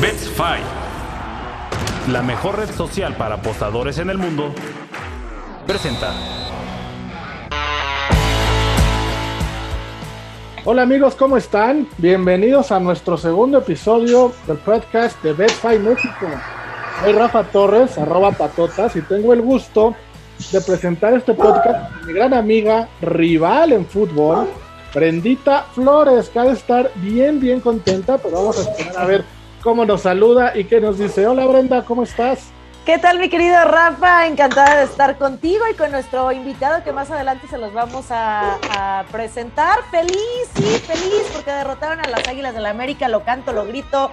BetFi, la mejor red social para apostadores en el mundo, presenta. Hola amigos, ¿cómo están? Bienvenidos a nuestro segundo episodio del podcast de BetFi México. Soy Rafa Torres, arroba patotas, y tengo el gusto de presentar este podcast a mi gran amiga, rival en fútbol, Brendita Flores, que ha de estar bien, bien contenta, pero vamos a esperar a ver cómo nos saluda y qué nos dice. Hola Brenda, ¿cómo estás? ¿Qué tal mi querido Rafa? Encantada de estar contigo y con nuestro invitado que más adelante se los vamos a, presentar. Feliz, sí, feliz porque derrotaron a las Águilas del la América, lo canto, lo grito.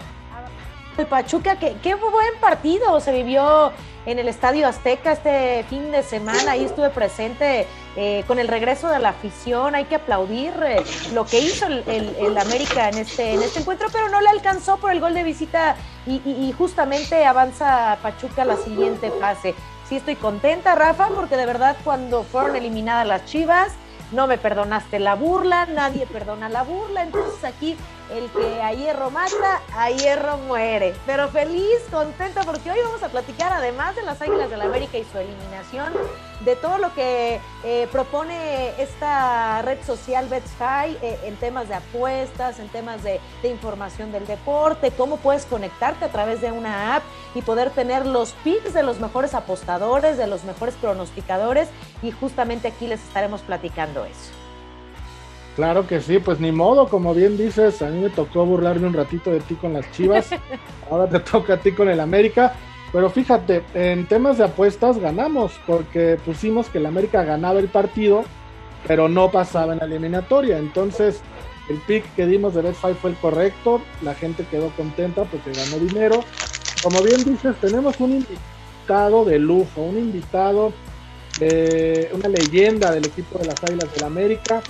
El Pachuca, qué buen partido se vivió en el Estadio Azteca este fin de semana. Ahí estuve presente eh, con el regreso de la afición. Hay que aplaudir eh, lo que hizo el, América en este, en este encuentro, pero no le alcanzó por el gol de visita y, y justamente avanza Pachuca a la siguiente fase. Sí estoy contenta, Rafa, porque de verdad cuando fueron eliminadas las Chivas, no me perdonaste la burla, nadie perdona la burla, entonces aquí el que a hierro mata, a hierro muere. Pero feliz, contenta, porque hoy vamos a platicar, además de las Águilas del la América y su eliminación, de todo lo que eh, propone esta red social BetSky eh, en temas de apuestas, en temas de, información del deporte, cómo puedes conectarte a través de una app y poder tener los picks de los mejores apostadores, de los mejores pronosticadores, y justamente aquí les estaremos platicando eso. Claro que sí, pues ni modo, como bien dices, a mí me tocó burlarme un ratito de ti con las Chivas, ahora te toca a ti con el América, pero fíjate, en temas de apuestas ganamos, porque pusimos que el América ganaba el partido, pero no pasaba en la eliminatoria, entonces el pick que dimos de Bet fue el correcto, la gente quedó contenta porque ganó dinero. Como bien dices, tenemos un invitado de lujo, un invitado, de una leyenda del equipo de las Águilas del América,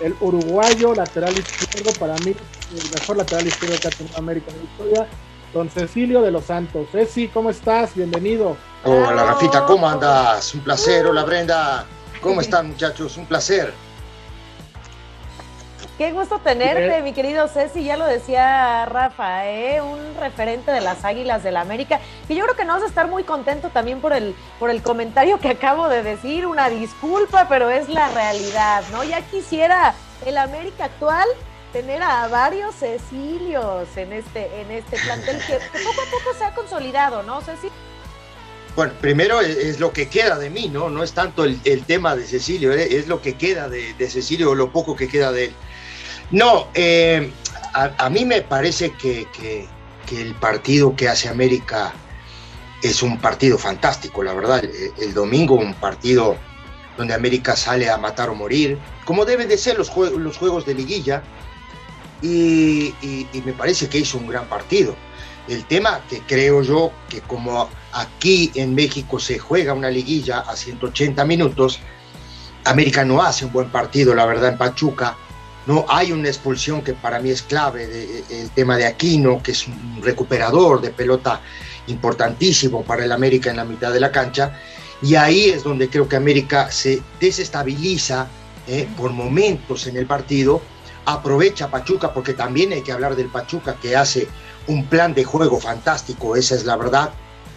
el uruguayo lateral izquierdo, para mí, el mejor lateral izquierdo que ha tenido América en la historia, don Cecilio de los Santos. Ceci, ¿cómo estás? Bienvenido. Hola, Rafita, ¿cómo andas? Un placer. Hola, Brenda. ¿Cómo están, muchachos? Un placer. Qué gusto tenerte, mi querido Ceci, ya lo decía Rafa, ¿eh? un referente de las Águilas del la América, y yo creo que no vas a estar muy contento también por el, por el comentario que acabo de decir, una disculpa, pero es la realidad, ¿no? Ya quisiera el América actual tener a varios Cecilios en este, en este plantel que, poco a poco se ha consolidado, ¿no, Ceci? Bueno, primero es, lo que queda de mí, ¿no? No es tanto el, tema de Cecilio, ¿eh? es lo que queda de, de Cecilio o lo poco que queda de él. No, eh, a, mí me parece que, el partido que hace América es un partido fantástico, la verdad. El, domingo un partido donde América sale a matar o morir, como deben de ser los, juegos de liguilla, y, me parece que hizo un gran partido. El tema que creo yo que como aquí en México se juega una liguilla a 180 minutos, América no hace un buen partido, la verdad, en Pachuca, no hay una expulsión que para mí es clave, de, el tema de Aquino, que es un recuperador de pelota importantísimo para el América en la mitad de la cancha, y ahí es donde creo que América se desestabiliza eh, por momentos en el partido, aprovecha Pachuca, porque también hay que hablar del Pachuca que hace un plan de juego fantástico, esa es la verdad,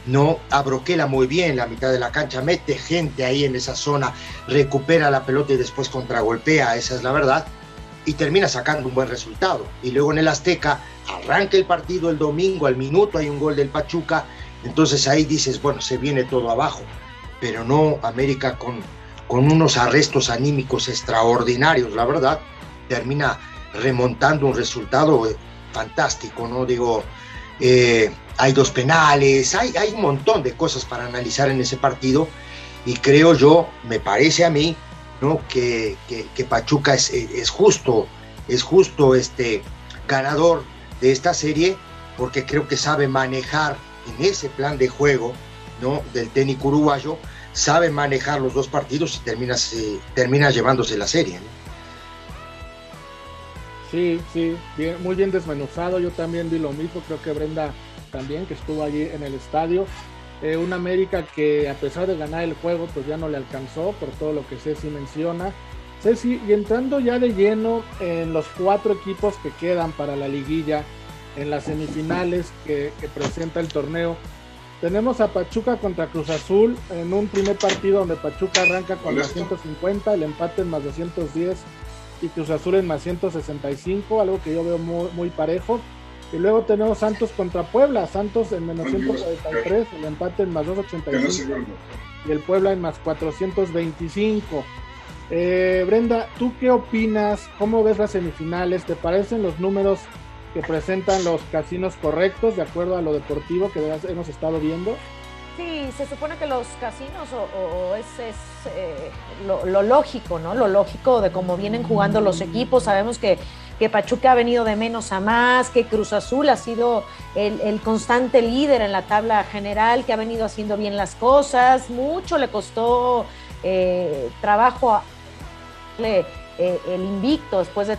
no abroquela muy bien la mitad de la cancha, mete gente ahí en esa zona, recupera la pelota y después contragolpea, esa es la verdad y termina sacando un buen resultado. Y luego en el Azteca arranca el partido el domingo, al minuto hay un gol del Pachuca, entonces ahí dices, bueno, se viene todo abajo, pero no América con, con unos arrestos anímicos extraordinarios, la verdad, termina remontando un resultado eh, fantástico, ¿no? Digo, eh, hay dos penales, hay, hay un montón de cosas para analizar en ese partido y creo yo, me parece a mí, ¿no? Que, Pachuca es, justo, es justo este ganador de esta serie, porque creo que sabe manejar en ese plan de juego ¿no? del técnico uruguayo, sabe manejar los dos partidos y termina, termina llevándose la serie. Sí, sí, muy bien desmenuzado. Yo también vi lo mismo, creo que Brenda también, que estuvo allí en el estadio. Eh, un América que a pesar de ganar el juego, pues ya no le alcanzó por todo lo que Ceci menciona. Ceci, y entrando ya de lleno en los cuatro equipos que quedan para la liguilla, en las semifinales que, presenta el torneo. Tenemos a Pachuca contra Cruz Azul en un primer partido donde Pachuca arranca con más 150, el empate en más 210 y Cruz Azul en más 165, algo que yo veo muy, parejo. Y luego tenemos Santos contra Puebla, Santos en menos 143, el empate en más 285 y el Puebla en más 425. Eh, Brenda, ¿tú qué opinas? ¿Cómo ves las semifinales? ¿Te parecen los números que presentan los casinos correctos de acuerdo a lo deportivo que hemos estado viendo? Sí, se supone que los casinos o, es, eh, lo, lógico, ¿no? Lo lógico de cómo vienen jugando los equipos. Sabemos que, que Pachuca ha venido de menos a más, que Cruz Azul ha sido el, constante líder en la tabla general, que ha venido haciendo bien las cosas. Mucho le costó eh, trabajo a, eh, el invicto después de,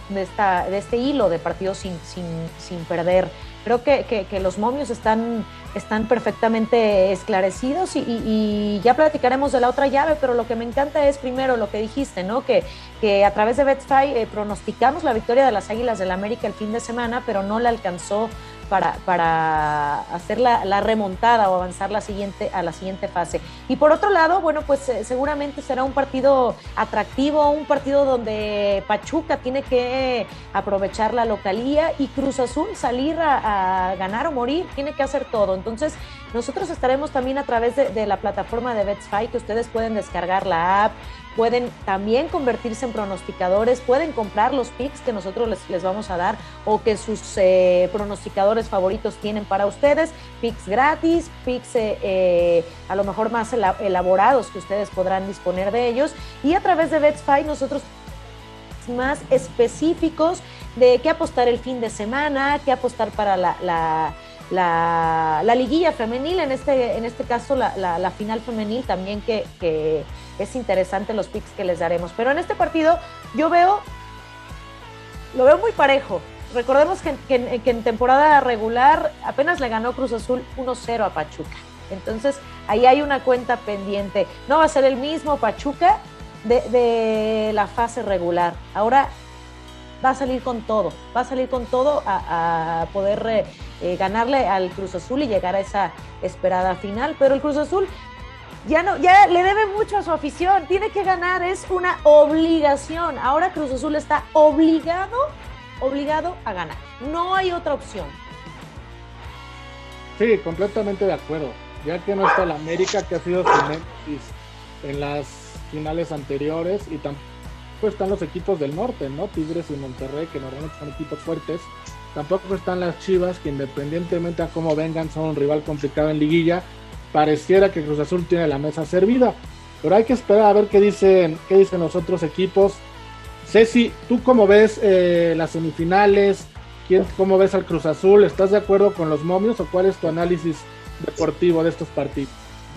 este hilo de partidos sin, perder. Creo que, los momios están, están perfectamente esclarecidos y, ya platicaremos de la otra llave, pero lo que me encanta es primero lo que dijiste, ¿no? Que, que a través de Betfy eh, pronosticamos la victoria de las Águilas del la América el fin de semana, pero no la alcanzó para, para hacer la, remontada o avanzar la siguiente, a la siguiente fase. Y por otro lado, bueno, pues eh, seguramente será un partido atractivo, un partido donde Pachuca tiene que aprovechar la localía y Cruz Azul salir a, ganar o morir, tiene que hacer todo. Entonces, nosotros estaremos también a través de, la plataforma de BetSpy, que ustedes pueden descargar la app, pueden también convertirse en pronosticadores, pueden comprar los picks que nosotros les, vamos a dar o que sus eh, pronosticadores favoritos tienen para ustedes, picks gratis, picks eh, eh, a lo mejor más elaborados que ustedes podrán disponer de ellos. Y a través de BetSpy nosotros más específicos de qué apostar el fin de semana, qué apostar para la, liguilla femenil, en este, en este caso la, final femenil también que, que es interesante los picks que les daremos. Pero en este partido yo veo, lo veo muy parejo. Recordemos que, en temporada regular apenas le ganó Cruz Azul 1-0 a Pachuca. Entonces ahí hay una cuenta pendiente. No va a ser el mismo Pachuca de, la fase regular. Ahora va a salir con todo, va a salir con todo a, poder eh, eh, ganarle al Cruz Azul y llegar a esa esperada final. Pero el Cruz Azul ya no, ya le debe mucho a su afición, tiene que ganar, es una obligación. Ahora Cruz Azul está obligado, obligado a ganar. No hay otra opción. Sí, completamente de acuerdo. Ya que no está el América, que ha sido su en las finales anteriores, y tampoco están los equipos del norte, ¿no? Tigres y Monterrey, que normalmente son equipos fuertes. Tampoco están las Chivas, que independientemente a cómo vengan, son un rival complicado en liguilla pareciera que Cruz Azul tiene la mesa servida. Pero hay que esperar a ver qué dicen, qué dicen los otros equipos. Ceci, ¿tú cómo ves eh, las semifinales? ¿Quién, ¿Cómo ves al Cruz Azul? ¿Estás de acuerdo con los momios o cuál es tu análisis deportivo de estos partidos?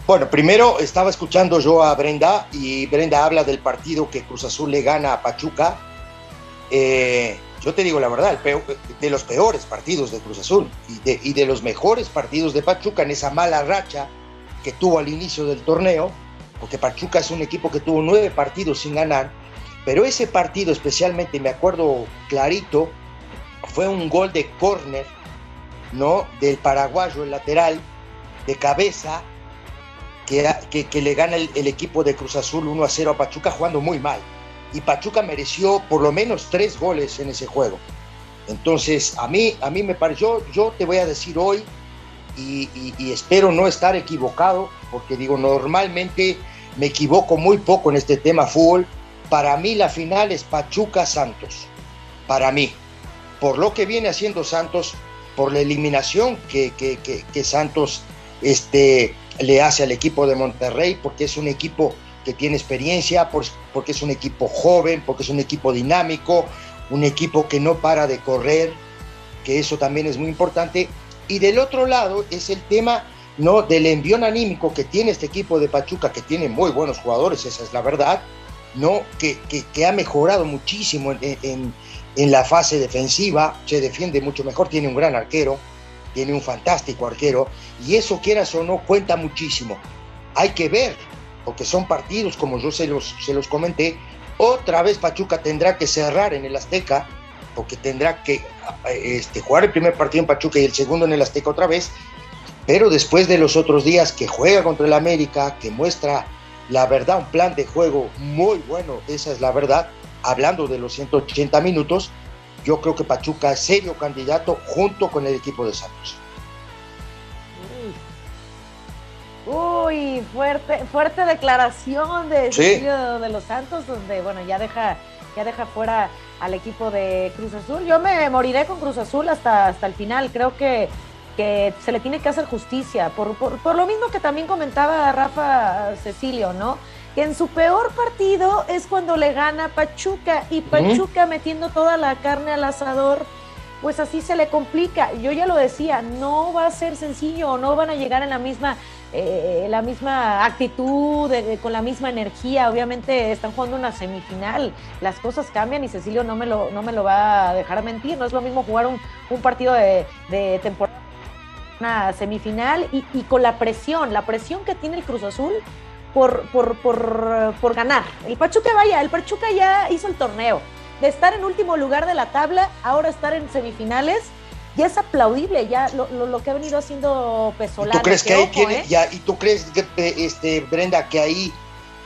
Bueno, primero estaba escuchando yo a Brenda y Brenda habla del partido que Cruz Azul le gana a Pachuca. Eh, yo te digo la verdad, de los peores partidos de Cruz Azul y de, los mejores partidos de Pachuca en esa mala racha que tuvo al inicio del torneo, porque Pachuca es un equipo que tuvo nueve partidos sin ganar, pero ese partido especialmente, me acuerdo clarito, fue un gol de córner, ¿no? Del paraguayo, el lateral, de cabeza, que, le gana el, equipo de Cruz Azul 1 a 0 a Pachuca jugando muy mal. Y Pachuca mereció por lo menos tres goles en ese juego. Entonces, a mí, a mí me pareció, yo te voy a decir hoy, y, espero no estar equivocado, porque digo, normalmente me equivoco muy poco en este tema fútbol. Para mí la final es Pachuca Santos. Para mí. Por lo que viene haciendo Santos, por la eliminación que, Santos este, le hace al equipo de Monterrey, porque es un equipo tiene experiencia, porque es un equipo joven, porque es un equipo dinámico, un equipo que no para de correr, que eso también es muy importante. Y del otro lado es el tema ¿no? del envión anímico que tiene este equipo de Pachuca, que tiene muy buenos jugadores, esa es la verdad, ¿no? que, que, ha mejorado muchísimo en, en, la fase defensiva, se defiende mucho mejor, tiene un gran arquero, tiene un fantástico arquero, y eso quieras o no cuenta muchísimo. Hay que ver, porque son partidos, como yo se los, se los comenté, otra vez Pachuca tendrá que cerrar en el Azteca, porque tendrá que este, jugar el primer partido en Pachuca y el segundo en el Azteca otra vez, pero después de los otros días que juega contra el América, que muestra la verdad, un plan de juego muy bueno, esa es la verdad, hablando de los 180 minutos, yo creo que Pachuca es serio candidato junto con el equipo de Santos. Uy, fuerte, fuerte declaración de de los Santos, donde bueno ya deja, ya deja fuera al equipo de Cruz Azul. Yo me moriré con Cruz Azul hasta, hasta el final. Creo que, que se le tiene que hacer justicia. Por, por, lo mismo que también comentaba Rafa Cecilio, ¿no? Que en su peor partido es cuando le gana Pachuca y Pachuca metiendo toda la carne al asador pues así se le complica. Yo ya lo decía, no va a ser sencillo, no van a llegar en la misma, eh, la misma actitud, con la misma energía. Obviamente están jugando una semifinal, las cosas cambian y Cecilio no me lo, no me lo va a dejar mentir. No es lo mismo jugar un, partido de, temporada, una semifinal y, y, con la presión, la presión que tiene el Cruz Azul. Por, por, por, por ganar. El Pachuca vaya, el Pachuca ya hizo el torneo de estar en último lugar de la tabla, ahora estar en semifinales, ya es aplaudible, ya lo, que ha venido haciendo Pesolano. ¿Y tú crees que, ahí tiene, ¿eh? y tú crees que, este, Brenda, que ahí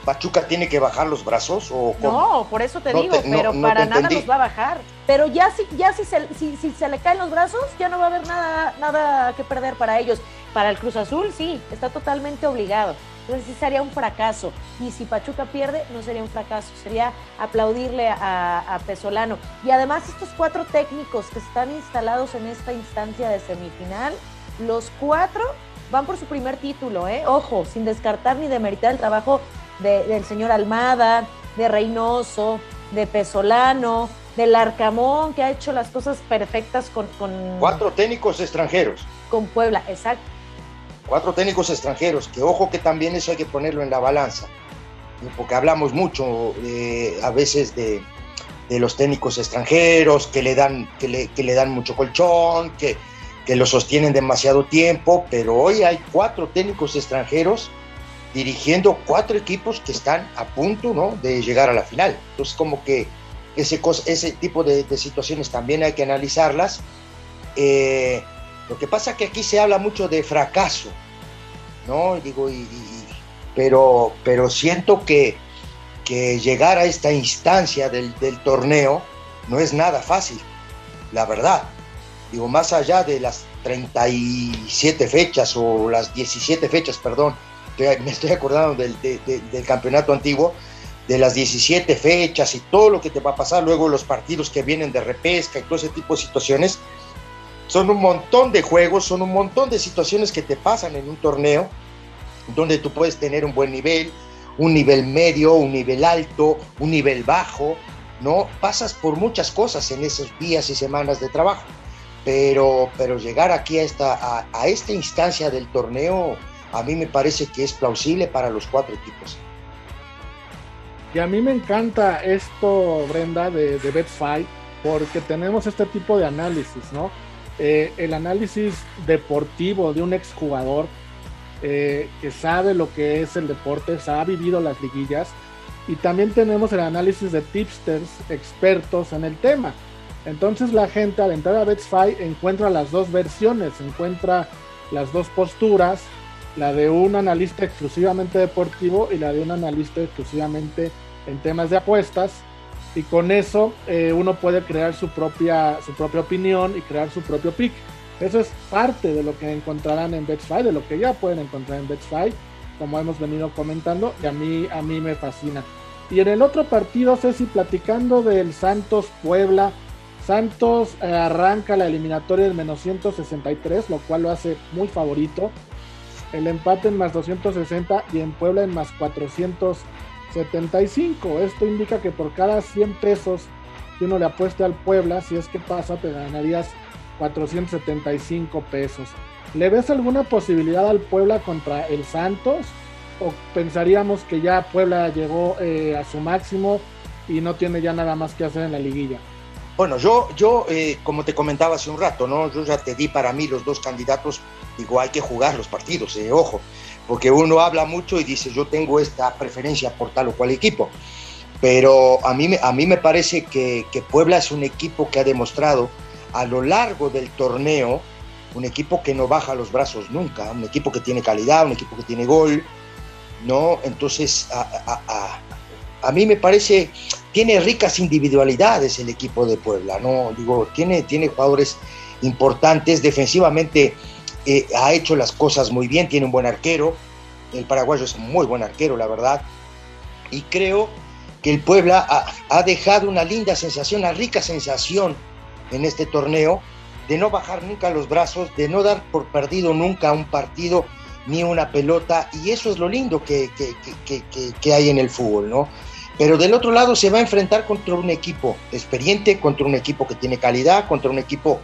Pachuca tiene que bajar los brazos? O no, por eso te digo, pero para nada los va a bajar. Pero ya, si, ya si, se, si, se le caen los brazos, ya no va a haber nada, nada que perder para ellos. Para el Cruz Azul, sí, está totalmente obligado. Entonces sí sería un fracaso. Y si Pachuca pierde, no sería un fracaso, sería aplaudirle a, Pesolano. Y además estos cuatro técnicos que están instalados en esta instancia de semifinal, los cuatro van por su primer título, ¿eh? Ojo, sin descartar ni demeritar el trabajo del señor Almada, de Reynoso, de Pesolano, del Arcamón, que ha hecho las cosas perfectas con... con cuatro técnicos extranjeros. Con Puebla, exacto cuatro técnicos extranjeros, que ojo que también eso hay que ponerlo en la balanza, porque hablamos mucho eh, a veces de, los técnicos extranjeros que le dan, que le, dan mucho colchón, que, que lo sostienen demasiado tiempo, pero hoy hay cuatro técnicos extranjeros dirigiendo cuatro equipos que están a punto ¿no? de llegar a la final. Entonces como que ese, ese tipo de, situaciones también hay que analizarlas. Eh, lo que pasa es que aquí se habla mucho de fracaso, ¿no? Digo, pero, pero siento que, que llegar a esta instancia del, torneo no es nada fácil, la verdad. Digo, más allá de las 37 fechas o las 17 fechas, perdón, me estoy acordando del, del campeonato antiguo, de las 17 fechas y todo lo que te va a pasar, luego los partidos que vienen de repesca y todo ese tipo de situaciones, son un montón de juegos, son un montón de situaciones que te pasan en un torneo donde tú puedes tener un buen nivel, un nivel medio, un nivel alto, un nivel bajo, ¿no? Pasas por muchas cosas en esos días y semanas de trabajo. Pero, pero llegar aquí a esta, a, esta instancia del torneo, a mí me parece que es plausible para los cuatro equipos. Y a mí me encanta esto, Brenda, de, de Betfight, porque tenemos este tipo de análisis, ¿no? Eh, el análisis deportivo de un exjugador eh, que sabe lo que es el deporte, ha vivido las liguillas, y también tenemos el análisis de tipsters expertos en el tema. Entonces la gente al entrar a Betsfy encuentra las dos versiones, encuentra las dos posturas, la de un analista exclusivamente deportivo y la de un analista exclusivamente en temas de apuestas y con eso eh, uno puede crear su propia, su propia opinión y crear su propio pick. Eso es parte de lo que encontrarán en Betfair, de lo que ya pueden encontrar en Betfair, como hemos venido comentando, y a mí, a mí me fascina. Y en el otro partido, Ceci, platicando del Santos Puebla, Santos eh, arranca la eliminatoria en menos 163, lo cual lo hace muy favorito. El empate en más 260 y en Puebla en más 400 75. Esto indica que por cada 100 pesos que uno le apueste al Puebla, si es que pasa, te ganarías 475 pesos. ¿Le ves alguna posibilidad al Puebla contra el Santos? ¿O pensaríamos que ya Puebla llegó eh, a su máximo y no tiene ya nada más que hacer en la liguilla? Bueno, yo, yo eh, como te comentaba hace un rato, ¿no? Yo ya te di para mí los dos candidatos, digo, hay que jugar los partidos, eh, ojo porque uno habla mucho y dice yo tengo esta preferencia por tal o cual equipo. Pero a mí, a mí me parece que, Puebla es un equipo que ha demostrado a lo largo del torneo, un equipo que no baja los brazos nunca, un equipo que tiene calidad, un equipo que tiene gol, ¿no? Entonces, a, a, mí me parece, tiene ricas individualidades el equipo de Puebla, ¿no? Digo, tiene, tiene jugadores importantes, defensivamente eh, ha hecho las cosas muy bien, tiene un buen arquero, el paraguayo es muy buen arquero, la verdad, y creo que el Puebla ha, ha dejado una linda sensación, una rica sensación en este torneo, de no bajar nunca los brazos, de no dar por perdido nunca un partido ni una pelota, y eso es lo lindo que, que, hay en el fútbol, ¿no? Pero del otro lado se va a enfrentar contra un equipo experiente, contra un equipo que tiene calidad, contra un equipo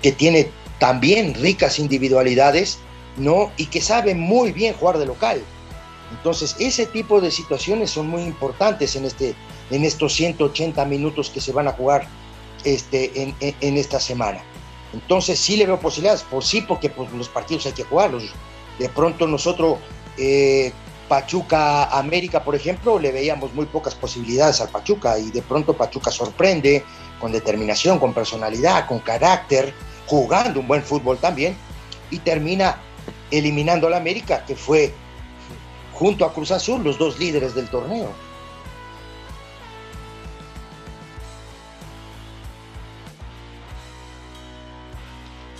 que tiene también ricas individualidades, ¿no? Y que sabe muy bien jugar de local. Entonces, ese tipo de situaciones son muy importantes en, este, en estos 180 minutos que se van a jugar este, en, esta semana. Entonces sí le veo posibilidades, pues sí, porque pues, los partidos hay que jugarlos. De pronto nosotros, eh, Pachuca América, por ejemplo, le veíamos muy pocas posibilidades al Pachuca y de pronto Pachuca sorprende con determinación, con personalidad, con carácter, jugando un buen fútbol también y termina eliminando al América, que fue junto a Cruz Azul los dos líderes del torneo.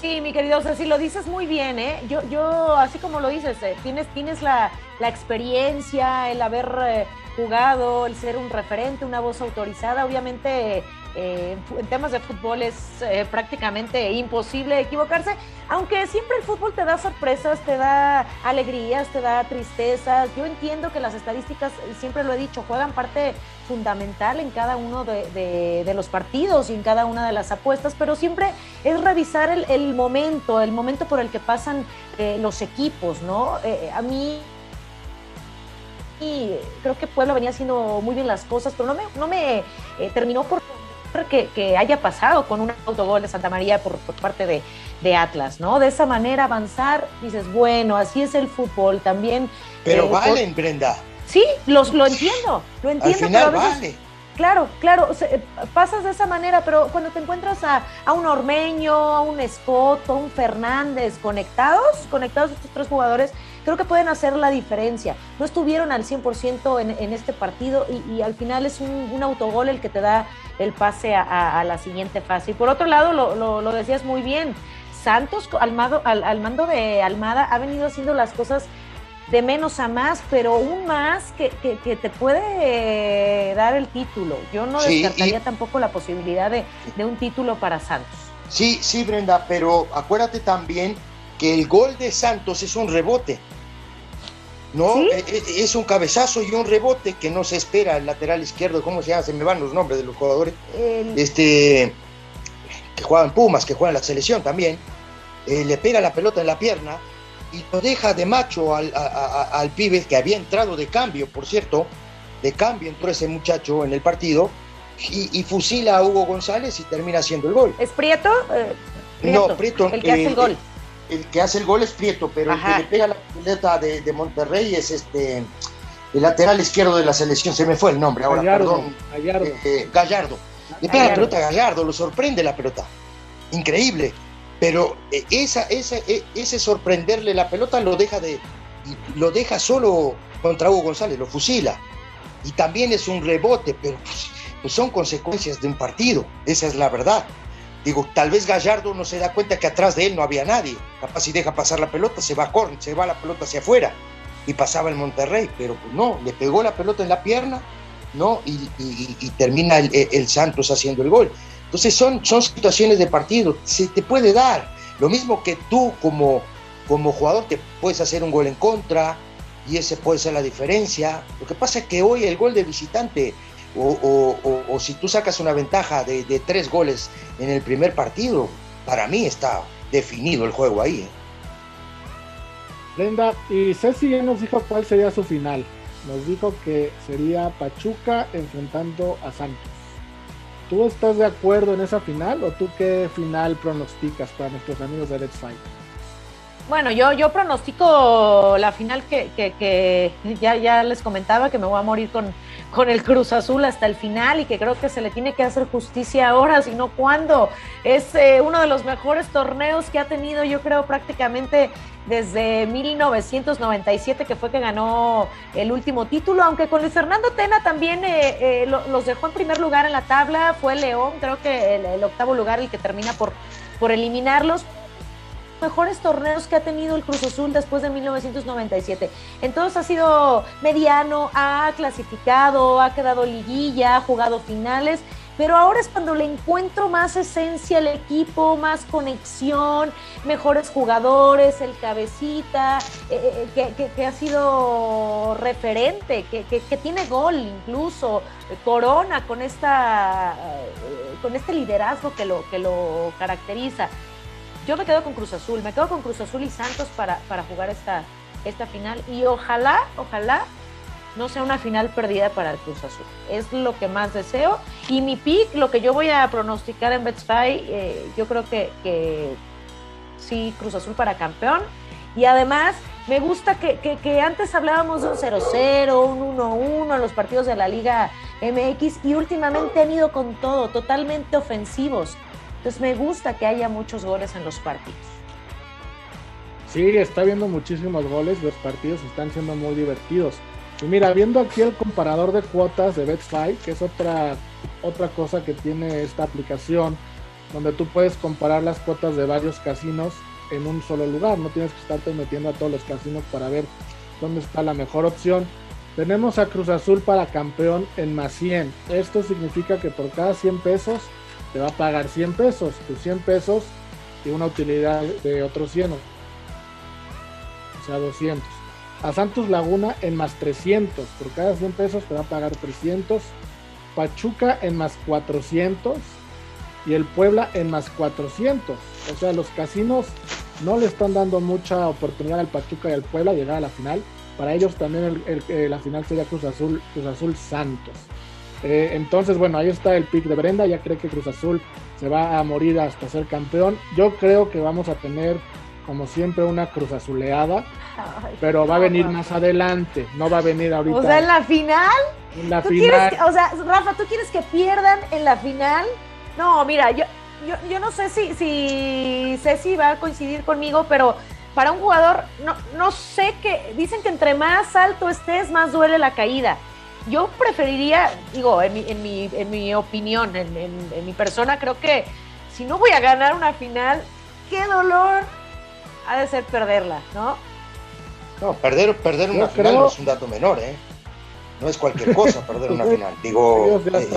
Sí, mi querido Ceci, lo dices muy bien, ¿eh? Yo, yo así como lo dices, eh, tienes, tienes la, la, experiencia, el haber eh, jugado, el ser un referente, una voz autorizada, obviamente eh, en temas de fútbol es eh, prácticamente imposible equivocarse, aunque siempre el fútbol te da sorpresas, te da alegrías, te da tristezas. Yo entiendo que las estadísticas, siempre lo he dicho, juegan parte fundamental en cada uno de, los partidos y en cada una de las apuestas, pero siempre es revisar el, momento, el momento por el que pasan eh, los equipos, ¿no? a mí creo que Puebla venía haciendo muy bien las cosas, pero no me, no me terminó por que, haya pasado con un autogol de Santa María por, parte de, Atlas, ¿no? De esa manera avanzar, dices, bueno, así es el fútbol también. Pero eh, valen, Brenda. Sí, los, lo entiendo, lo entiendo. Al vale. Claro, claro, pasas de esa manera, pero cuando te encuentras a, un Ormeño, a un Escoto, a un Fernández conectados, conectados estos tres jugadores, creo que pueden hacer la diferencia. No estuvieron al 100% en, en este partido y, al final es un, autogol el que te da el pase a, la siguiente fase. Y por otro lado, lo, decías muy bien, Santos al, al, mando de Almada ha venido haciendo las cosas de menos a más, pero un más que, te puede dar el título. Yo no descartaría tampoco la posibilidad de, de un título para Santos. Sí, sí, Brenda, pero acuérdate también que el gol de Santos es un rebote. ¿no? E, e, es, un cabezazo y un rebote que no se espera el lateral izquierdo, ¿cómo se llama? Se me van los nombres de los jugadores. Este, que juegan Pumas, que juegan la selección también. Eh, le pega la pelota en la pierna y lo deja de macho al, al, pibe que había entrado de cambio, por cierto. De cambio entró ese muchacho en el partido y, fusila a Hugo González y termina haciendo el gol. ¿Es Prieto? Eh, no, Prieto. El que hace el gol el que hace el gol es Prieto, pero el que le pega la pelota de, Monterrey es este el lateral izquierdo de la selección, se me fue el nombre ahora, perdón. Gallardo. Eh, Gallardo. Le pega la pelota a Gallardo, lo sorprende la pelota. Increíble. Pero eh, esa, esa, e, ese sorprenderle la pelota lo deja de lo deja solo contra Hugo González, lo fusila. Y también es un rebote, pero pues, pues son consecuencias de un partido, esa es la verdad. Digo, tal vez Gallardo no se da cuenta que atrás de él no había nadie. Capaz si deja pasar la pelota, se va a se va la pelota hacia afuera. Y pasaba el Monterrey, pero pues no, le pegó la pelota en la pierna, ¿no? Y, termina el, Santos haciendo el gol. Entonces son, son situaciones de partido, se te puede dar. Lo mismo que tú como, como jugador te puedes hacer un gol en contra y ese puede ser la diferencia. Lo que pasa es que hoy el gol de visitante o, si tú sacas una ventaja de, tres goles en el primer partido, para mí está definido el juego ahí. ¿eh? Brenda, y Ceci ya nos dijo cuál sería su final. Nos dijo que sería Pachuca enfrentando a Santos. ¿Tú estás de acuerdo en esa final o tú qué final pronosticas para nuestros amigos de Let's Fight? Bueno, yo, yo pronostico la final que, ya, ya les comentaba que me voy a morir con, con el Cruz Azul hasta el final y que creo que se le tiene que hacer justicia ahora, sino cuando es eh, uno de los mejores torneos que ha tenido, yo creo, prácticamente desde 1997, que fue que ganó el último título, aunque con Luis Fernando Tena también eh, eh, los dejó en primer lugar en la tabla, fue León, creo que el, octavo lugar el que termina por, por eliminarlos, mejores torneos que ha tenido el Cruz Azul después de 1997. Entonces ha sido mediano, ha clasificado, ha quedado liguilla, ha jugado finales, pero ahora es cuando le encuentro más esencia al equipo, más conexión, mejores jugadores, el cabecita, eh, eh, que, ha sido referente, que, tiene gol incluso, Corona con, esta, eh, con este liderazgo que lo, que lo caracteriza yo me quedo con Cruz Azul, me quedo con Cruz Azul y Santos para, para jugar esta, esta final y ojalá, ojalá no sea una final perdida para el Cruz Azul. Es lo que más deseo. Y mi pick, lo que yo voy a pronosticar en Betspy, eh, yo creo que, que, sí, Cruz Azul para campeón. Y además, me gusta que, que, que antes hablábamos de un 0-0, un 1-1 en los partidos de la Liga MX y últimamente han ido con todo, totalmente ofensivos. Entonces me gusta que haya muchos goles en los partidos. Sí, está viendo muchísimos goles, los partidos están siendo muy divertidos. Y mira, viendo aquí el comparador de cuotas de BetFi, que es otra, otra cosa que tiene esta aplicación, donde tú puedes comparar las cuotas de varios casinos en un solo lugar, no tienes que estarte metiendo a todos los casinos para ver dónde está la mejor opción. Tenemos a Cruz Azul para campeón en más 100. Esto significa que por cada 100 pesos te va a pagar 100 pesos, tus 100 pesos y una utilidad de otros 100, o sea, 200. A Santos Laguna en más 300, por cada 100 pesos te va a pagar 300. Pachuca en más 400 y el Puebla en más 400. O sea, los casinos no le están dando mucha oportunidad al Pachuca y al Puebla llegar a la final. Para ellos también la final sería Cruz Azul, Cruz Azul Santos. Eh, entonces, bueno, ahí está el pick de Brenda. Ya cree que Cruz Azul se va a morir hasta ser campeón. Yo creo que vamos a tener, como siempre, una Cruz Azuleada. pero va a venir más adelante. No va a venir ahorita. O sea, en la final. En la final. o sea, Rafa, ¿tú quieres que pierdan en la final? No, mira, yo, yo, yo no sé si, si Ceci va a coincidir conmigo, pero para un jugador, no, no sé que. Dicen que entre más alto estés, más duele la caída yo preferiría, digo, en mi, en mi, en mi opinión, en, en, mi persona, creo que si no voy a ganar una final, qué dolor ha de ser perderla, ¿no? No, perder, perder una final no es un dato menor, ¿eh? No es cualquier cosa perder una final. Digo, eh.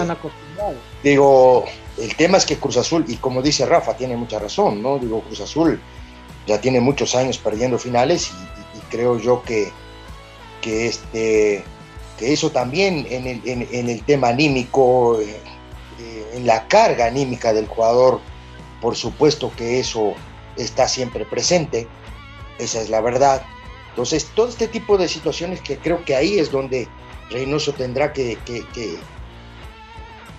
Digo, el tema es que Cruz Azul, y como dice Rafa, tiene mucha razón, ¿no? Digo, Cruz Azul ya tiene muchos años perdiendo finales y, y creo yo que, que este que eso también en el, en, el tema anímico, eh, eh, en la carga anímica del jugador, por supuesto que eso está siempre presente, esa es la verdad. Entonces, todo este tipo de situaciones que creo que ahí es donde Reynoso tendrá que, que, que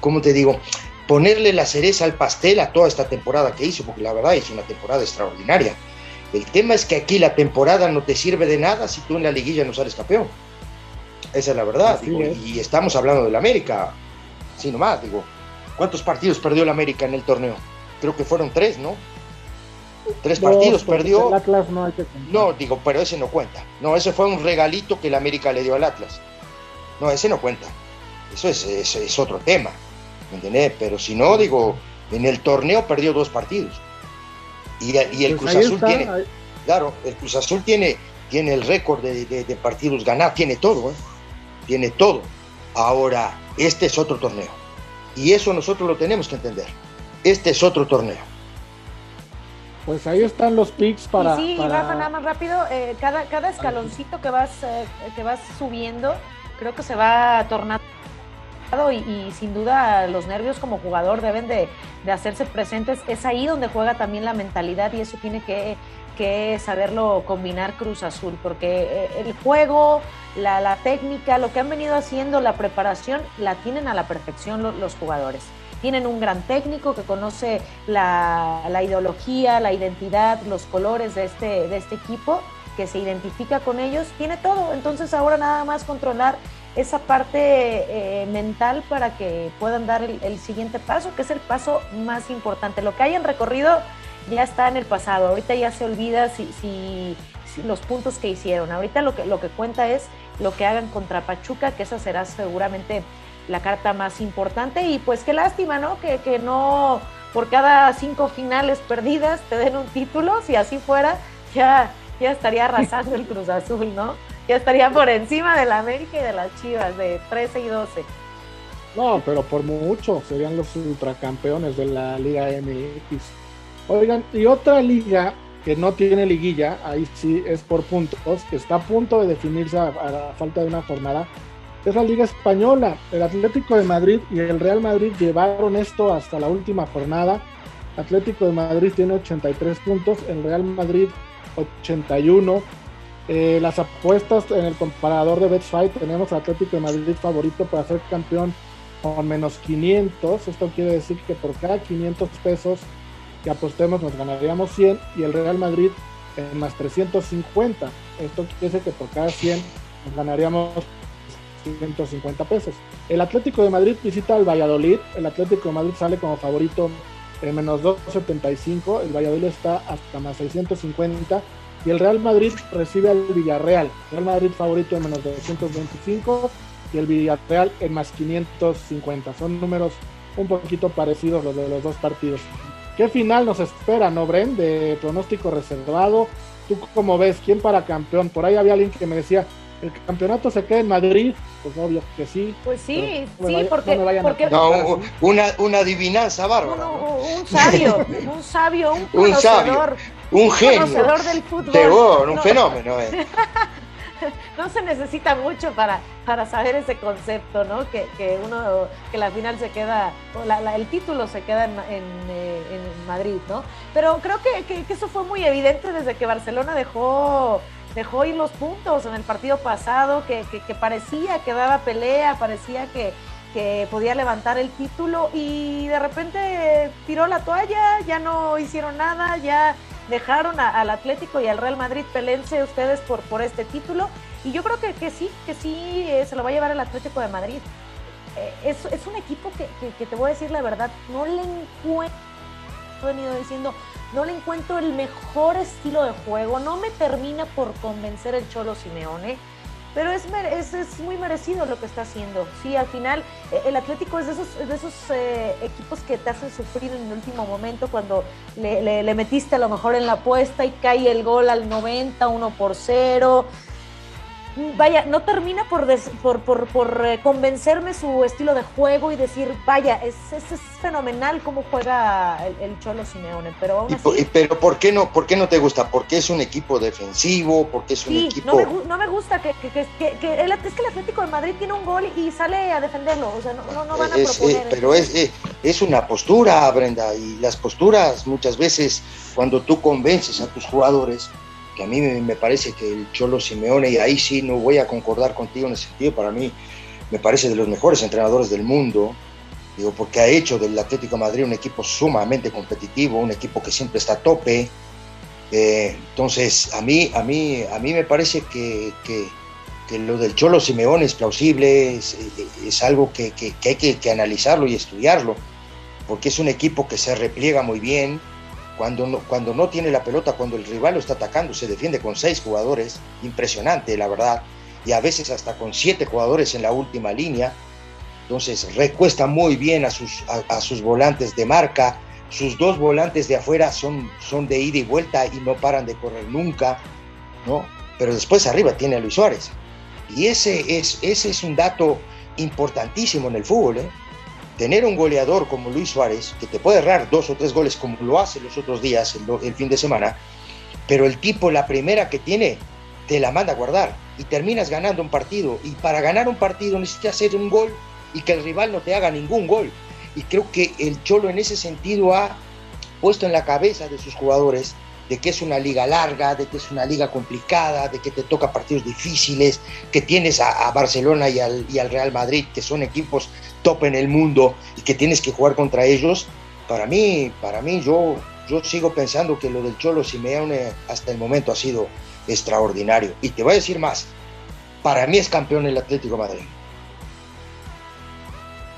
¿cómo te digo? Ponerle la cereza al pastel a toda esta temporada que hizo, porque la verdad es una temporada extraordinaria. El tema es que aquí la temporada no te sirve de nada si tú en la liguilla no sales campeón. Esa es la verdad. y estamos hablando del América. Sí, nomás, digo. ¿Cuántos partidos perdió el América en el torneo? Creo que fueron tres, ¿no? Tres partidos perdió. Atlas no, no, digo, pero ese no cuenta. No, ese fue un regalito que el América le dio al Atlas. No, ese no cuenta. Eso es, es, otro tema. ¿Me entendés? Pero si no, digo, en el torneo perdió dos partidos. Y, el pues Cruz Azul tiene. Claro, el Cruz Azul tiene, tiene el récord de, de partidos ganados, tiene todo, ¿eh? Tiene todo. Ahora, este es otro torneo. Y eso nosotros lo tenemos que entender. Este es otro torneo. Pues ahí están los picks para. sí, Rafa, nada más rápido. Eh, cada, cada escaloncito que vas, eh, que vas subiendo, creo que se va tornando. Y, y, sin duda los nervios como jugador deben de, de hacerse presentes. Es ahí donde juega también la mentalidad y eso tiene que que saberlo combinar Cruz Azul, porque eh, el juego, la, técnica, lo que han venido haciendo, la preparación, la tienen a la perfección los, jugadores. Tienen un gran técnico que conoce la, ideología, la identidad, los colores de este, de este equipo, que se identifica con ellos, tiene todo. Entonces ahora nada más controlar esa parte eh, mental para que puedan dar el, siguiente paso, que es el paso más importante. Lo que hayan recorrido ya está en el pasado, ahorita ya se olvida si, si, los puntos que hicieron, ahorita lo que, lo que cuenta es lo que hagan contra Pachuca, que esa será seguramente la carta más importante y pues qué lástima, ¿no? Que, que no por cada cinco finales perdidas te den un título, si así fuera, ya, ya estaría arrasando el Cruz Azul, ¿no? ya estaría por encima de la América y de las Chivas, de 13 y 12. No, pero por mucho serían los ultracampeones de la Liga MX. Oigan, y otra liga que no tiene liguilla, ahí sí es por puntos, que está a punto de definirse a, a falta de una jornada, es la Liga Española. El Atlético de Madrid y el Real Madrid llevaron esto hasta la última jornada. Atlético de Madrid tiene 83 puntos, el Real Madrid 81. Eh, las apuestas en el comparador de Betfight tenemos Atlético de Madrid favorito para ser campeón con menos 500. Esto quiere decir que por cada 500 pesos que apostemos nos ganaríamos 100 y el Real Madrid en más 350. Esto quiere decir que por cada 100 nos ganaríamos 150 pesos. El Atlético de Madrid visita al Valladolid. El Atlético de Madrid sale como favorito en menos 275. El Valladolid está hasta más 650 y el Real Madrid recibe al Villarreal. Real Madrid favorito en menos 225 y el Villarreal en más 550. Son números un poquito parecidos los de los dos partidos. ¿Qué final nos espera, no, Bren? De pronóstico reservado. ¿Tú cómo ves? ¿Quién para campeón? Por ahí había alguien que me decía, el campeonato se queda en Madrid. Pues obvio que sí. Pues sí, sí, porque, no una, una adivinanza bárbara. un sabio, un sabio, un conocedor. Un genio. del fútbol. un fenómeno. Eh. no se necesita mucho para, para saber ese concepto, ¿no? Que, que uno, que la final se queda, el título se queda en, eh, en, Madrid, ¿no? Pero creo que, que, eso fue muy evidente desde que Barcelona dejó, dejó ir los puntos en el partido pasado, que, parecía que daba pelea, parecía que, que podía levantar el título y de repente tiró la toalla, ya no hicieron nada, ya dejaron al Atlético y al Real Madrid pelense ustedes por, por este título. Y yo creo que, que sí, que sí eh, se lo va a llevar el Atlético de Madrid. Eh, es, es, un equipo que, que, te voy a decir la verdad, no le encuentro, he venido diciendo, no le encuentro el mejor estilo de juego, no me termina por convencer el Cholo Simeone pero es, es, es, muy merecido lo que está haciendo. Sí, al final eh, el Atlético es de esos, de esos eh, equipos que te hacen sufrir en el último momento cuando le, le, metiste a lo mejor en la apuesta y cae el gol al 90, 1 por 0 vaya, no termina por, por, por, eh, convencerme su estilo de juego y decir, vaya, es, es, fenomenal cómo juega el, Cholo Simeone, pero Pero ¿por qué, no, ¿por qué no te gusta? ¿Porque es un equipo defensivo? ¿Porque es un equipo...? No me, no me gusta que, que, que, el, es que el Atlético de Madrid tiene un gol y sale a defenderlo, o sea, no, no, van a proponer. pero es, eh, es una postura, Brenda, y las posturas muchas veces cuando tú convences a tus jugadores que a mí me, parece que el Cholo Simeone, y ahí sí no voy a concordar contigo en ese sentido, para mí me parece de los mejores entrenadores del mundo, digo, porque ha hecho del Atlético Madrid un equipo sumamente competitivo, un equipo que siempre está a tope. Eh, entonces, a mí, a, mí, a mí me parece que, que, lo del Cholo Simeone es plausible, es, es algo que, que hay que, analizarlo y estudiarlo, porque es un equipo que se repliega muy bien, cuando no, cuando no tiene la pelota, cuando el rival lo está atacando, se defiende con seis jugadores, impresionante la verdad, y a veces hasta con siete jugadores en la última línea. Entonces recuesta muy bien a sus, a, sus volantes de marca, sus dos volantes de afuera son, son de ida y vuelta y no paran de correr nunca, ¿no? Pero después arriba tiene a Luis Suárez. Y ese es, ese es un dato importantísimo en el fútbol, ¿eh? Tener un goleador como Luis Suárez, que te puede errar dos o tres goles como lo hace los otros días, el, fin de semana, pero el tipo, la primera que tiene, te la manda a guardar y terminas ganando un partido. Y para ganar un partido necesitas hacer un gol y que el rival no te haga ningún gol. Y creo que el Cholo en ese sentido ha puesto en la cabeza de sus jugadores de que es una liga larga, de que es una liga complicada, de que te toca partidos difíciles, que tienes a, Barcelona y al, Real Madrid, que son equipos top en el mundo y que tienes que jugar contra ellos. Para mí, para mí yo, yo sigo pensando que lo del Cholo Simeone hasta el momento ha sido extraordinario. Y te voy a decir más, para mí es campeón el Atlético Madrid.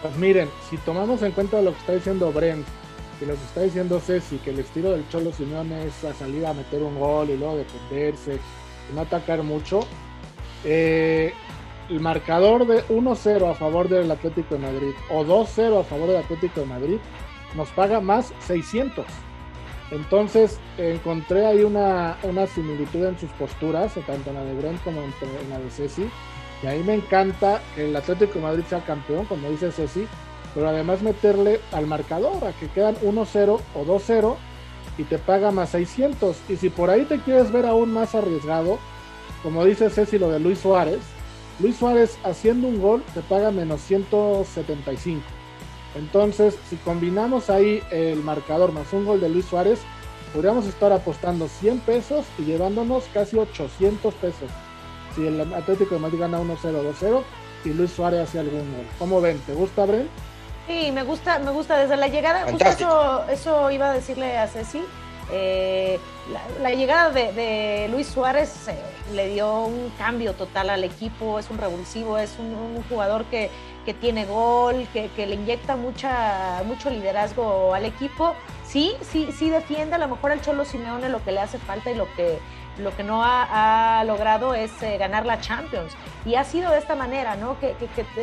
Pues miren, si tomamos en cuenta lo que está diciendo Brent y lo que está diciendo Ceci, que el estilo del Cholo Simeone es a salir a meter un gol y luego defenderse y no atacar mucho, eh, el marcador de 1-0 a favor del Atlético de Madrid o 2-0 a favor del Atlético de Madrid nos paga más 600. Entonces encontré ahí una, una similitud en sus posturas, tanto en la de Brent como en, la de Ceci. Y ahí me encanta que el Atlético de Madrid sea campeón, como dice Ceci, pero además meterle al marcador a que quedan 1-0 o 2-0 y te paga más 600. Y si por ahí te quieres ver aún más arriesgado, como dice Ceci lo de Luis Suárez, Luis Suárez haciendo un gol te paga menos 175. Entonces, si combinamos ahí el marcador más un gol de Luis Suárez, podríamos estar apostando 100 pesos y llevándonos casi 800 pesos. Si el Atlético de Madrid gana 1-0, 2-0 y Luis Suárez hace algún gol. ¿Cómo ven? ¿Te gusta, Bren? Sí, me gusta, me gusta desde la llegada. eso, eso iba a decirle a Ceci. Eh, la, llegada de, Luis Suárez eh, le dio un cambio total al equipo, es un revulsivo, es un, jugador que, tiene gol, que, le inyecta mucha, mucho liderazgo al equipo. Sí, sí, sí defiende a lo mejor al Cholo Simeone lo que le hace falta y lo que, lo que no ha, logrado es eh, ganar la Champions. Y ha sido de esta manera, ¿no? Que,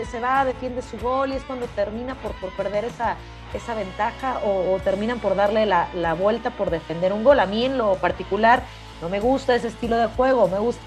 se va, defiende su gol y es cuando termina por, perder esa, esa ventaja o, terminan por darle la, la, vuelta por defender un gol. A mí en lo particular no me gusta ese estilo de juego, me gusta...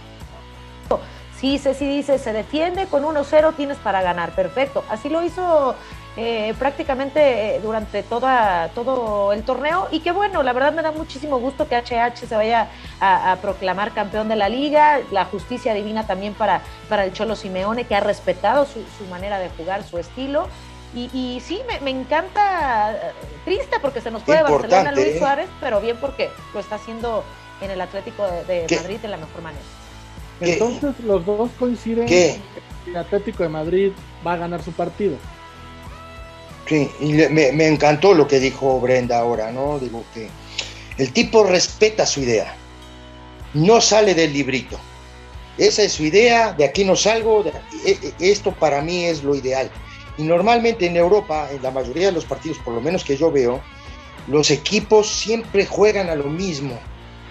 Sí, Ceci dice, se defiende con 1-0, tienes para ganar, perfecto. Así lo hizo eh, prácticamente eh, durante toda, todo el torneo y que bueno, la verdad me da muchísimo gusto que HH se vaya a, proclamar campeón de la liga, la justicia divina también para, para el Cholo Simeone que ha respetado su, su manera de jugar, su estilo y, sí, me, encanta, triste porque se nos puede Barcelona Luis ¿eh? Suárez, pero bien porque lo está haciendo en el Atlético de, Madrid de la mejor manera. Entonces los dos coinciden que el Atlético de Madrid va a ganar su partido. Sí, y me, me, encantó lo que dijo Brenda ahora, ¿no? Digo que el tipo respeta su idea, no sale del librito. Esa es su idea, de aquí no salgo, e, e, esto para mí es lo ideal. Y normalmente en Europa, en la mayoría de los partidos, por lo menos que yo veo, los equipos siempre juegan a lo mismo.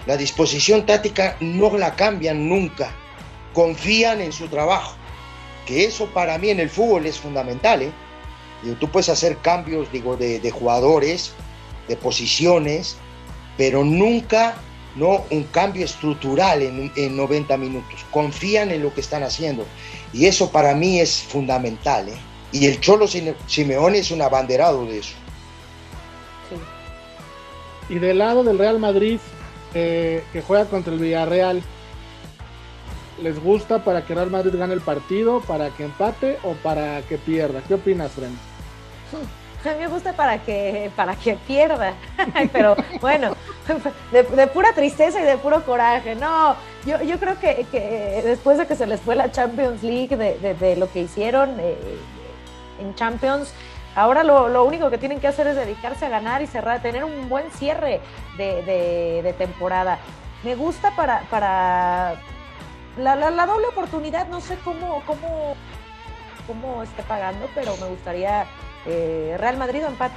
La disposición táctica no la cambian nunca. Confían en su trabajo. Que eso para mí en el fútbol es fundamental. ¿eh? Tú puedes hacer cambios digo, de, jugadores, de posiciones, pero nunca no un cambio estructural en, en 90 minutos. Confían en lo que están haciendo. Y eso para mí es fundamental. ¿eh? Y el Cholo Simeone es un abanderado de eso. Y del lado del Real Madrid, eh, que juega contra el Villarreal, ¿les gusta para que Real Madrid gane el partido, para que empate o para que pierda? ¿Qué opinas, Fren? A mí me gusta para que, para que pierda, pero bueno, de, pura tristeza y de puro coraje. No, yo, yo creo que, después de que se les fue la Champions League, de, lo que hicieron, eh, en Champions. Ahora lo, único que tienen que hacer es dedicarse a ganar y cerrar, tener un buen cierre de, temporada. Me gusta para, para la, doble oportunidad, no sé cómo, cómo, cómo esté pagando, pero me gustaría eh, Real Madrid o empate.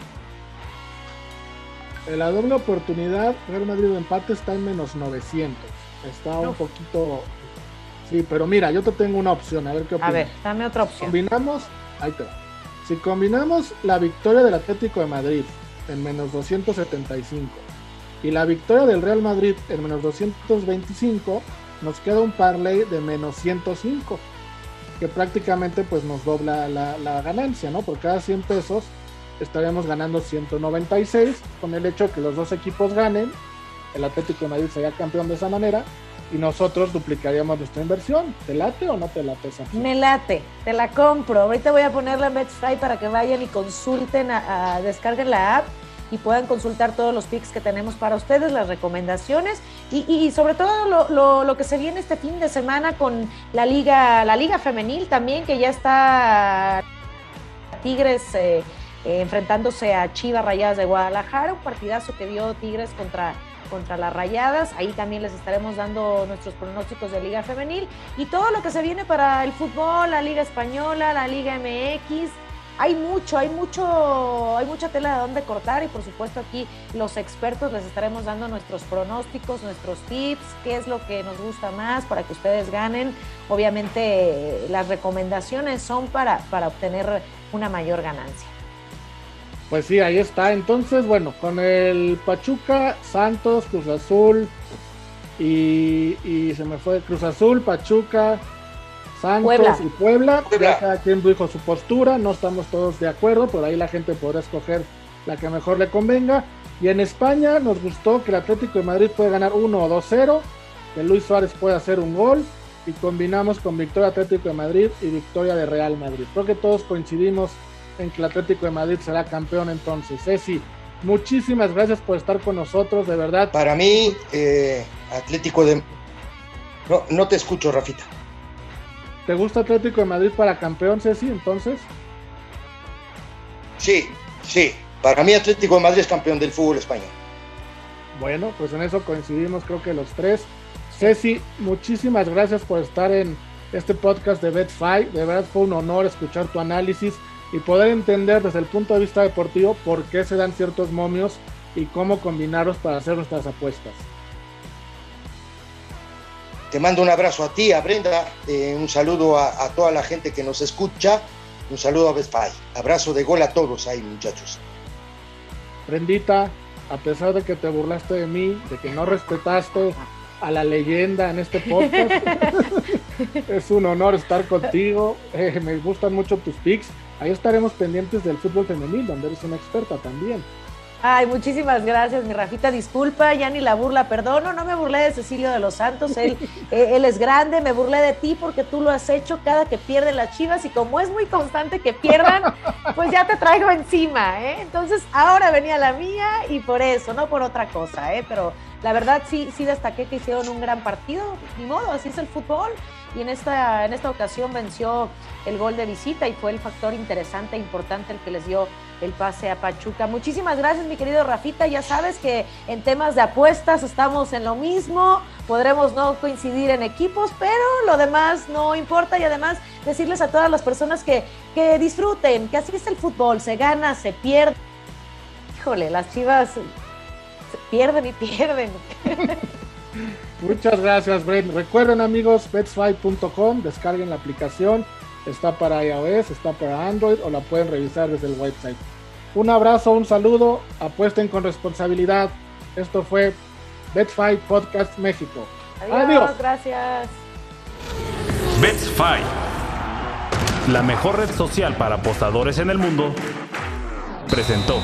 La doble oportunidad, Real Madrid o empate está en menos 900. Está un poquito... Sí, pero mira, yo te tengo una opción, a ver qué opinas. A ver, dame otra opción. Combinamos, ahí te va. Si combinamos la victoria del Atlético de Madrid en menos 275 y la victoria del Real Madrid en menos 225, nos queda un parlay de menos 105, que prácticamente pues nos dobla la, ganancia, ¿no? Por cada 100 pesos estaríamos ganando 196 con el hecho de que los dos equipos ganen, el Atlético de Madrid sería campeón de esa manera y nosotros duplicaríamos nuestra inversión. ¿Te late o no te late esa? Me late, te la compro. Ahorita voy a ponerla en BetSky para que vayan y consulten, a, descarguen la app y puedan consultar todos los picks que tenemos para ustedes, las recomendaciones y, sobre todo lo, que se viene este fin de semana con la liga, la liga femenil también, que ya está Tigres eh, eh, enfrentándose a Chivas Rayadas de Guadalajara, un partidazo que dio Tigres contra contra las Rayadas. Ahí también les estaremos dando nuestros pronósticos de Liga Femenil y todo lo que se viene para el fútbol, la Liga Española, la Liga MX. Hay mucho, hay mucho, hay mucha tela de donde cortar y por supuesto aquí los expertos les estaremos dando nuestros pronósticos, nuestros tips, qué es lo que nos gusta más para que ustedes ganen. Obviamente las recomendaciones son para, para obtener una mayor ganancia. Pues sí, ahí está. Entonces, bueno, con el Pachuca, Santos, Cruz Azul y, y se me fue Cruz Azul, Pachuca, Santos y Puebla. cada quien dijo su postura, no estamos todos de acuerdo, por ahí la gente podrá escoger la que mejor le convenga. Y en España nos gustó que el Atlético de Madrid puede ganar 1 o 2-0, que Luis Suárez puede hacer un gol y combinamos con victoria Atlético de Madrid y victoria de Real Madrid. Creo que todos coincidimos en que el Atlético de Madrid será campeón entonces. Ceci, muchísimas gracias por estar con nosotros, de verdad. Para mí, eh, Atlético de... No, no te escucho, Rafita. ¿Te gusta Atlético de Madrid para campeón, Ceci, entonces? Sí, sí. Para mí Atlético de Madrid es campeón del fútbol español. Bueno, pues en eso coincidimos creo que los tres. Ceci, muchísimas gracias por estar en este podcast de Bet5. De verdad fue un honor escuchar tu análisis y poder entender desde el punto de vista deportivo por qué se dan ciertos momios y cómo combinarlos para hacer nuestras apuestas. Te mando un abrazo a ti, a Brenda, eh, un saludo a, toda la gente que nos escucha, un saludo a Best Abrazo de gol a todos ahí, muchachos. Brendita, a pesar de que te burlaste de mí, de que no respetaste a la leyenda en este podcast, es un honor estar contigo. Eh, me gustan mucho tus pics. Ahí estaremos pendientes del fútbol femenil, donde eres una experta también. Ay, muchísimas gracias, mi Rafita. Disculpa, ya ni la burla, perdono, no me burlé de Cecilio de los Santos, él, eh, él es grande, me burlé de ti porque tú lo has hecho cada que pierden las chivas y como es muy constante que pierdan, pues ya te traigo encima, ¿eh? Entonces ahora venía la mía y por eso, no por otra cosa, ¿eh? Pero la verdad sí, sí destaqué que hicieron un gran partido, ni modo, así es el fútbol y en esta, en esta ocasión venció el gol de visita y fue el factor interesante e importante el que les dio el pase a Pachuca. Muchísimas gracias, mi querido Rafita. Ya sabes que en temas de apuestas estamos en lo mismo. Podremos no coincidir en equipos, pero lo demás no importa. Y además, decirles a todas las personas que, que disfruten, que así es el fútbol: se gana, se pierde. Híjole, las chivas pierden y pierden. Muchas gracias, Brent. Recuerden, amigos, betsfight.com, descarguen la aplicación. Está para iOS, está para Android o la pueden revisar desde el website. Un abrazo, un saludo, apuesten con responsabilidad. Esto fue Betfight Podcast México. Adiós, Adiós. gracias. Betfight, la mejor red social para apostadores en el mundo, presentó.